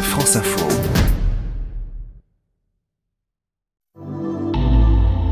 France Info.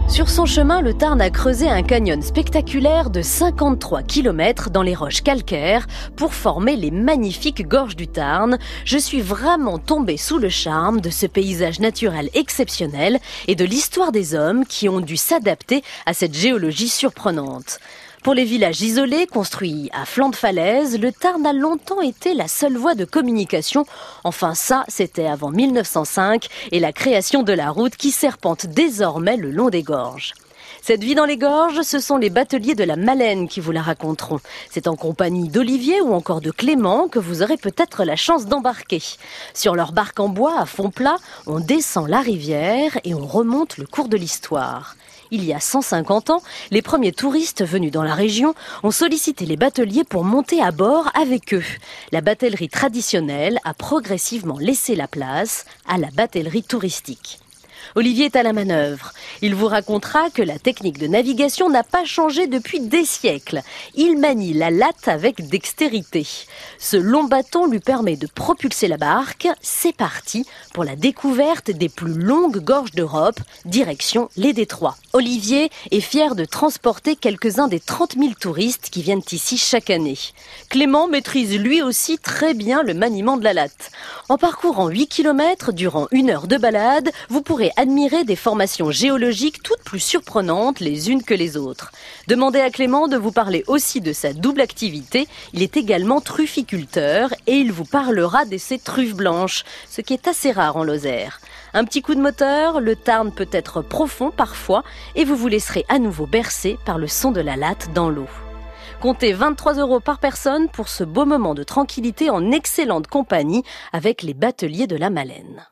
Sur son chemin, le Tarn a creusé un canyon spectaculaire de 53 km dans les roches calcaires pour former les magnifiques gorges du Tarn. Je suis vraiment tombée sous le charme de ce paysage naturel exceptionnel et de l'histoire des hommes qui ont dû s'adapter à cette géologie surprenante. Pour les villages isolés, construits à flanc de falaise, le Tarn a longtemps été la seule voie de communication. Enfin ça, c'était avant 1905 et la création de la route qui serpente désormais le long des gorges. Cette vie dans les gorges, ce sont les bateliers de la Malène qui vous la raconteront. C'est en compagnie d'Olivier ou encore de Clément que vous aurez peut-être la chance d'embarquer. Sur leur barque en bois à fond plat, on descend la rivière et on remonte le cours de l'histoire. Il y a 150 ans, les premiers touristes venus dans la région ont sollicité les bateliers pour monter à bord avec eux. La batellerie traditionnelle a progressivement laissé la place à la batellerie touristique. Olivier est à la manœuvre. Il vous racontera que la technique de navigation n'a pas changé depuis des siècles. Il manie la latte avec dextérité. Ce long bâton lui permet de propulser la barque. C'est parti pour la découverte des plus longues gorges d'Europe, direction les détroits. Olivier est fier de transporter quelques-uns des 30 000 touristes qui viennent ici chaque année. Clément maîtrise lui aussi très bien le maniement de la latte. En parcourant 8 km durant une heure de balade, vous pourrez admirer des formations géologiques toutes plus surprenantes les unes que les autres. Demandez à Clément de vous parler aussi de sa double activité. Il est également trufficulteur et il vous parlera de ses truffes blanches, ce qui est assez rare en Lozère. Un petit coup de moteur, le Tarn peut être profond parfois et vous vous laisserez à nouveau bercer par le son de la latte dans l'eau. Comptez 23 euros par personne pour ce beau moment de tranquillité en excellente compagnie avec les bateliers de la Malène.